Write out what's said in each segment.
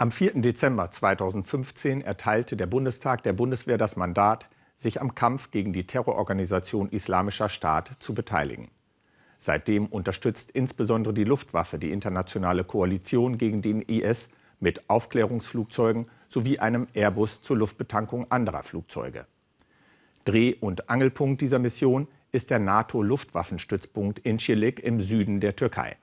Am 4. Dezember 2015 erteilte der Bundestag der Bundeswehr das Mandat, sich am Kampf gegen die Terrororganisation Islamischer Staat zu beteiligen. Seitdem unterstützt insbesondere die Luftwaffe die internationale Koalition gegen den IS mit Aufklärungsflugzeugen sowie einem Airbus zur Luftbetankung anderer Flugzeuge. Dreh- und Angelpunkt dieser Mission ist der NATO-Luftwaffenstützpunkt in Çilik im Süden der Türkei.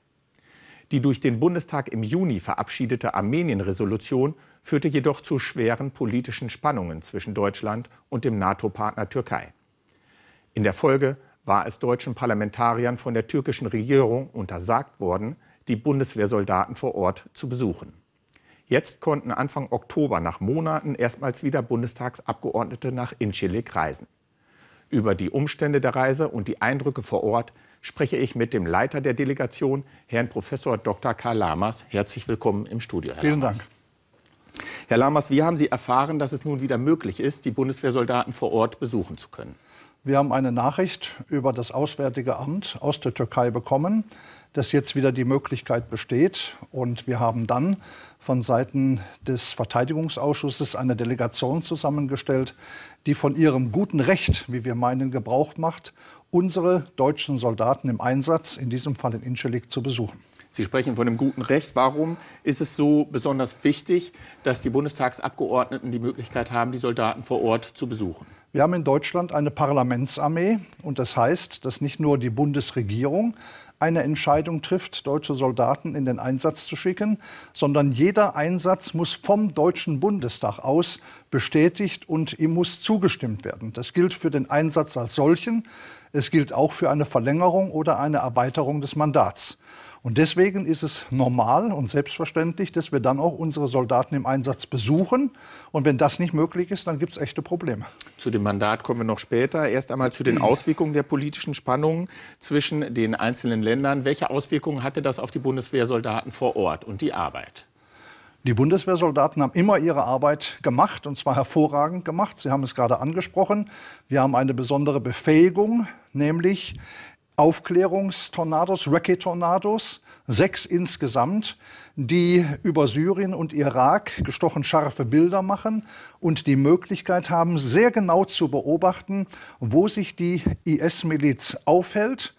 Die durch den Bundestag im Juni verabschiedete Armenien-Resolution führte jedoch zu schweren politischen Spannungen zwischen Deutschland und dem NATO-Partner Türkei. In der Folge war es deutschen Parlamentariern von der türkischen Regierung untersagt worden, die Bundeswehrsoldaten vor Ort zu besuchen. Jetzt konnten Anfang Oktober nach Monaten erstmals wieder Bundestagsabgeordnete nach Incirlik reisen. Über die Umstände der Reise und die Eindrücke vor Ort spreche ich mit dem Leiter der Delegation, Herrn Professor Dr. Karl Lamas. Herzlich willkommen im Studio. Herr Vielen Lamas. Dank. Herr Lamas, wie haben Sie erfahren, dass es nun wieder möglich ist, die Bundeswehrsoldaten vor Ort besuchen zu können? Wir haben eine Nachricht über das Auswärtige Amt aus der Türkei bekommen, dass jetzt wieder die Möglichkeit besteht. Und wir haben dann von Seiten des Verteidigungsausschusses eine Delegation zusammengestellt, die von ihrem guten Recht, wie wir meinen, Gebrauch macht, unsere deutschen Soldaten im Einsatz, in diesem Fall in Incirlik, zu besuchen. Sie sprechen von einem guten Recht. Warum ist es so besonders wichtig, dass die Bundestagsabgeordneten die Möglichkeit haben, die Soldaten vor Ort zu besuchen? Wir haben in Deutschland eine Parlamentsarmee und das heißt, dass nicht nur die Bundesregierung eine Entscheidung trifft, deutsche Soldaten in den Einsatz zu schicken, sondern jeder Einsatz muss vom Deutschen Bundestag aus bestätigt und ihm muss zugestimmt werden. Das gilt für den Einsatz als solchen, es gilt auch für eine Verlängerung oder eine Erweiterung des Mandats. Und deswegen ist es normal und selbstverständlich, dass wir dann auch unsere Soldaten im Einsatz besuchen. Und wenn das nicht möglich ist, dann gibt es echte Probleme. Zu dem Mandat kommen wir noch später. Erst einmal zu den Auswirkungen der politischen Spannungen zwischen den einzelnen Ländern. Welche Auswirkungen hatte das auf die Bundeswehrsoldaten vor Ort und die Arbeit? Die Bundeswehrsoldaten haben immer ihre Arbeit gemacht und zwar hervorragend gemacht. Sie haben es gerade angesprochen. Wir haben eine besondere Befähigung, nämlich Aufklärungstornados, Racket-Tornados, sechs insgesamt, die über Syrien und Irak gestochen scharfe Bilder machen und die Möglichkeit haben, sehr genau zu beobachten, wo sich die IS-Miliz aufhält,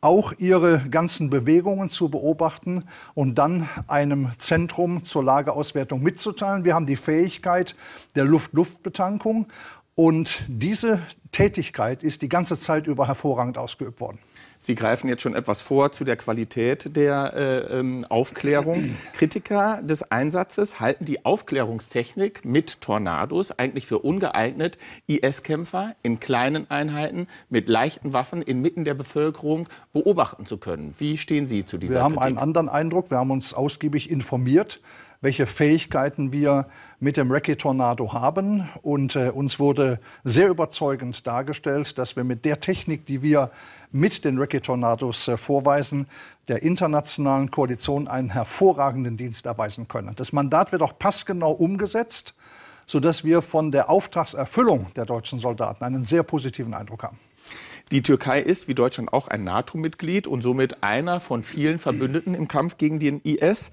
auch ihre ganzen Bewegungen zu beobachten und dann einem Zentrum zur Lageauswertung mitzuteilen. Wir haben die Fähigkeit der Luft-Luft-Betankung und diese Tätigkeit ist die ganze Zeit über hervorragend ausgeübt worden. Sie greifen jetzt schon etwas vor zu der Qualität der äh, ähm, Aufklärung. Kritiker des Einsatzes halten die Aufklärungstechnik mit Tornados eigentlich für ungeeignet, IS-Kämpfer in kleinen Einheiten mit leichten Waffen inmitten der Bevölkerung beobachten zu können. Wie stehen Sie zu dieser Wir haben Kritik? einen anderen Eindruck. Wir haben uns ausgiebig informiert welche Fähigkeiten wir mit dem Recce Tornado haben. Und äh, uns wurde sehr überzeugend dargestellt, dass wir mit der Technik, die wir mit den Recce Tornados äh, vorweisen, der internationalen Koalition einen hervorragenden Dienst erweisen können. Das Mandat wird auch passgenau umgesetzt, sodass wir von der Auftragserfüllung der deutschen Soldaten einen sehr positiven Eindruck haben. Die Türkei ist, wie Deutschland auch, ein NATO-Mitglied und somit einer von vielen Verbündeten im Kampf gegen den IS.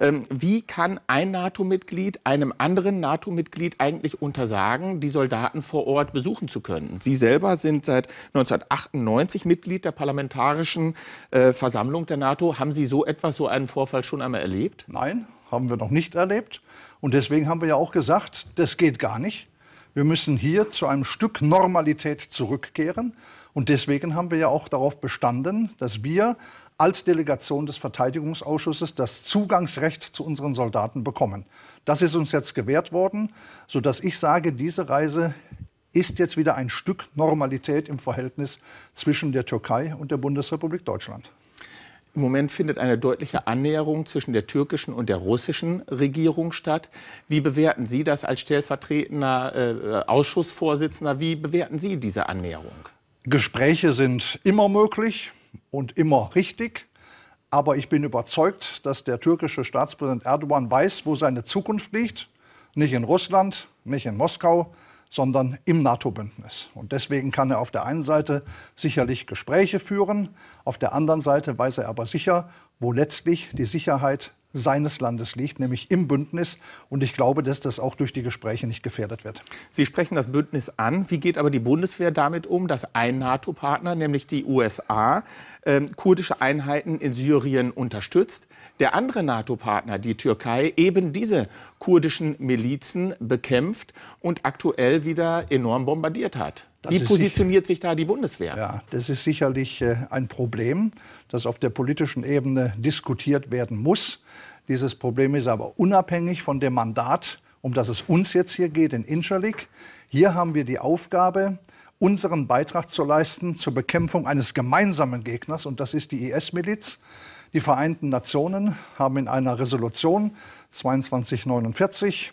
Ähm, wie kann ein NATO-Mitglied einem anderen NATO-Mitglied eigentlich untersagen, die Soldaten vor Ort besuchen zu können? Sie selber sind seit 1998 Mitglied der Parlamentarischen äh, Versammlung der NATO. Haben Sie so etwas, so einen Vorfall schon einmal erlebt? Nein, haben wir noch nicht erlebt. Und deswegen haben wir ja auch gesagt, das geht gar nicht. Wir müssen hier zu einem Stück Normalität zurückkehren. Und deswegen haben wir ja auch darauf bestanden, dass wir als Delegation des Verteidigungsausschusses das Zugangsrecht zu unseren Soldaten bekommen. Das ist uns jetzt gewährt worden, sodass ich sage, diese Reise ist jetzt wieder ein Stück Normalität im Verhältnis zwischen der Türkei und der Bundesrepublik Deutschland. Im Moment findet eine deutliche Annäherung zwischen der türkischen und der russischen Regierung statt. Wie bewerten Sie das als stellvertretender äh, Ausschussvorsitzender? Wie bewerten Sie diese Annäherung? Gespräche sind immer möglich und immer richtig. Aber ich bin überzeugt, dass der türkische Staatspräsident Erdogan weiß, wo seine Zukunft liegt. Nicht in Russland, nicht in Moskau, sondern im NATO-Bündnis. Und deswegen kann er auf der einen Seite sicherlich Gespräche führen, auf der anderen Seite weiß er aber sicher, wo letztlich die Sicherheit seines Landes liegt, nämlich im Bündnis. Und ich glaube, dass das auch durch die Gespräche nicht gefährdet wird. Sie sprechen das Bündnis an. Wie geht aber die Bundeswehr damit um, dass ein NATO-Partner, nämlich die USA, äh, kurdische Einheiten in Syrien unterstützt? Der andere NATO-Partner, die Türkei, eben diese kurdischen Milizen bekämpft und aktuell wieder enorm bombardiert hat. Das Wie positioniert sich da die Bundeswehr? Ja, das ist sicherlich äh, ein Problem, das auf der politischen Ebene diskutiert werden muss. Dieses Problem ist aber unabhängig von dem Mandat, um das es uns jetzt hier geht, in Incirlik. Hier haben wir die Aufgabe, unseren Beitrag zu leisten zur Bekämpfung eines gemeinsamen Gegners, und das ist die IS-Miliz. Die Vereinten Nationen haben in einer Resolution 2249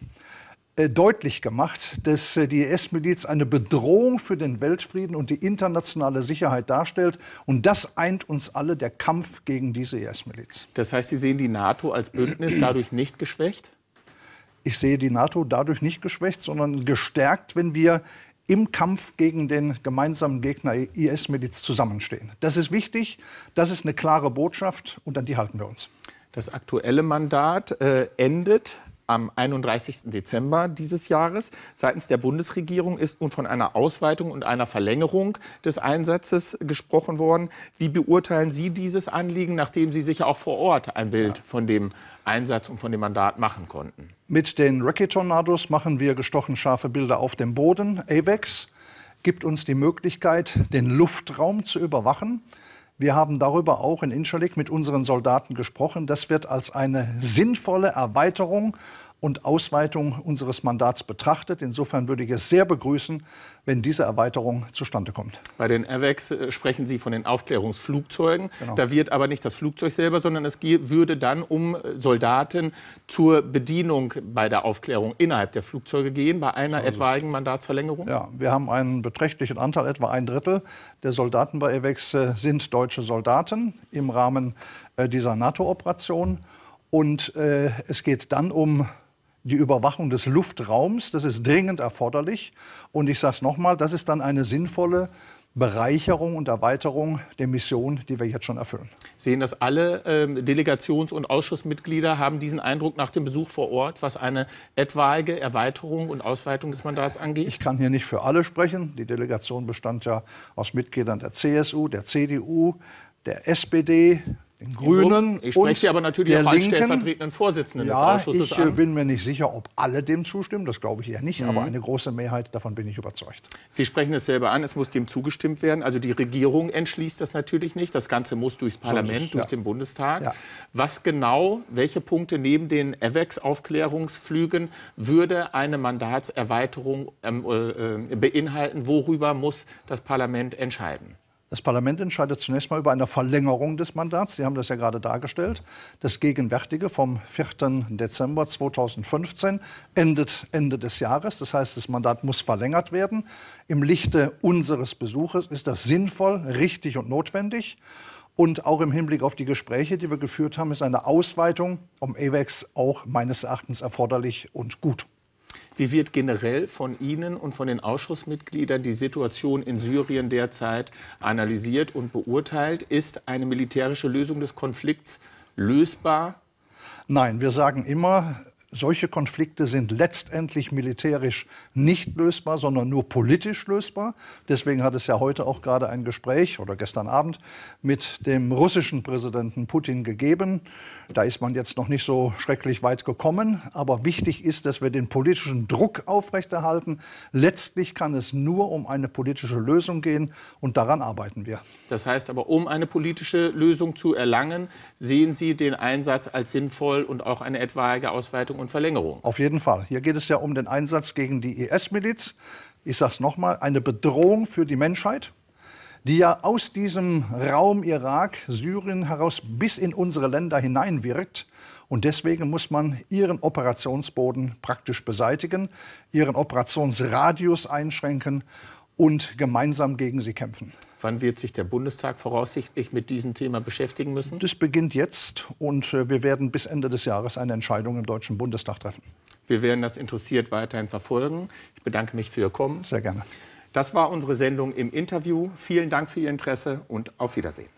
äh, deutlich gemacht, dass äh, die IS-Miliz eine Bedrohung für den Weltfrieden und die internationale Sicherheit darstellt. Und das eint uns alle, der Kampf gegen diese IS-Miliz. Das heißt, Sie sehen die NATO als Bündnis dadurch nicht geschwächt? Ich sehe die NATO dadurch nicht geschwächt, sondern gestärkt, wenn wir im Kampf gegen den gemeinsamen Gegner IS-Miliz zusammenstehen. Das ist wichtig, das ist eine klare Botschaft und an die halten wir uns. Das aktuelle Mandat äh, endet am 31. Dezember dieses Jahres. Seitens der Bundesregierung ist nun von einer Ausweitung und einer Verlängerung des Einsatzes gesprochen worden. Wie beurteilen Sie dieses Anliegen, nachdem Sie sich auch vor Ort ein Bild von dem Einsatz und von dem Mandat machen konnten? Mit den Racketornados machen wir gestochen scharfe Bilder auf dem Boden. AVEX gibt uns die Möglichkeit, den Luftraum zu überwachen. Wir haben darüber auch in Incirlik mit unseren Soldaten gesprochen. Das wird als eine sinnvolle Erweiterung und Ausweitung unseres Mandats betrachtet. Insofern würde ich es sehr begrüßen, wenn diese Erweiterung zustande kommt. Bei den AVEX äh, sprechen Sie von den Aufklärungsflugzeugen. Genau. Da wird aber nicht das Flugzeug selber, sondern es würde dann um äh, Soldaten zur Bedienung bei der Aufklärung innerhalb der Flugzeuge gehen, bei einer also etwaigen Mandatsverlängerung? Ja, wir haben einen beträchtlichen Anteil, etwa ein Drittel der Soldaten bei AVEX äh, sind deutsche Soldaten im Rahmen dieser NATO-Operation. Und äh, es geht dann um die Überwachung des Luftraums. Das ist dringend erforderlich. Und ich sage es nochmal, das ist dann eine sinnvolle Bereicherung und Erweiterung der Mission, die wir jetzt schon erfüllen. Sehen das alle ähm, Delegations- und Ausschussmitglieder, haben diesen Eindruck nach dem Besuch vor Ort, was eine etwaige Erweiterung und Ausweitung des Mandats angeht? Ich kann hier nicht für alle sprechen. Die Delegation bestand ja aus Mitgliedern der CSU, der CDU, der SPD, den Grünen. Ich spreche Sie aber natürlich auch als stellvertretenden Vorsitzenden ja, des Ausschusses ich an. Ich bin mir nicht sicher, ob alle dem zustimmen. Das glaube ich eher nicht. Mhm. Aber eine große Mehrheit, davon bin ich überzeugt. Sie sprechen es selber an, es muss dem zugestimmt werden. Also die Regierung entschließt das natürlich nicht. Das Ganze muss durchs Parlament, so durch ja. den Bundestag. Ja. Was genau, welche Punkte neben den EVEX-Aufklärungsflügen würde eine Mandatserweiterung ähm, äh, beinhalten? Worüber muss das Parlament entscheiden? Das Parlament entscheidet zunächst mal über eine Verlängerung des Mandats. Sie haben das ja gerade dargestellt. Das gegenwärtige vom 4. Dezember 2015 endet Ende des Jahres. Das heißt, das Mandat muss verlängert werden. Im Lichte unseres Besuches ist das sinnvoll, richtig und notwendig. Und auch im Hinblick auf die Gespräche, die wir geführt haben, ist eine Ausweitung um AVEX auch meines Erachtens erforderlich und gut. Wie wird generell von Ihnen und von den Ausschussmitgliedern die Situation in Syrien derzeit analysiert und beurteilt? Ist eine militärische Lösung des Konflikts lösbar? Nein, wir sagen immer, solche Konflikte sind letztendlich militärisch nicht lösbar, sondern nur politisch lösbar. Deswegen hat es ja heute auch gerade ein Gespräch oder gestern Abend mit dem russischen Präsidenten Putin gegeben. Da ist man jetzt noch nicht so schrecklich weit gekommen. Aber wichtig ist, dass wir den politischen Druck aufrechterhalten. Letztlich kann es nur um eine politische Lösung gehen und daran arbeiten wir. Das heißt aber, um eine politische Lösung zu erlangen, sehen Sie den Einsatz als sinnvoll und auch eine etwaige Ausweitung Verlängerung und Verlängerung. Auf jeden Fall. Hier geht es ja um den Einsatz gegen die IS-Miliz. Ich sage es nochmal, eine Bedrohung für die Menschheit, die ja aus diesem Raum Irak, Syrien heraus bis in unsere Länder hineinwirkt. Und deswegen muss man ihren Operationsboden praktisch beseitigen, ihren Operationsradius einschränken und gemeinsam gegen sie kämpfen. Wann wird sich der Bundestag voraussichtlich mit diesem Thema beschäftigen müssen? Das beginnt jetzt und äh, wir werden bis Ende des Jahres eine Entscheidung im Deutschen Bundestag treffen. Wir werden das interessiert weiterhin verfolgen. Ich bedanke mich für Ihr Kommen. Sehr gerne. Das war unsere Sendung im Interview. Vielen Dank für Ihr Interesse und auf Wiedersehen.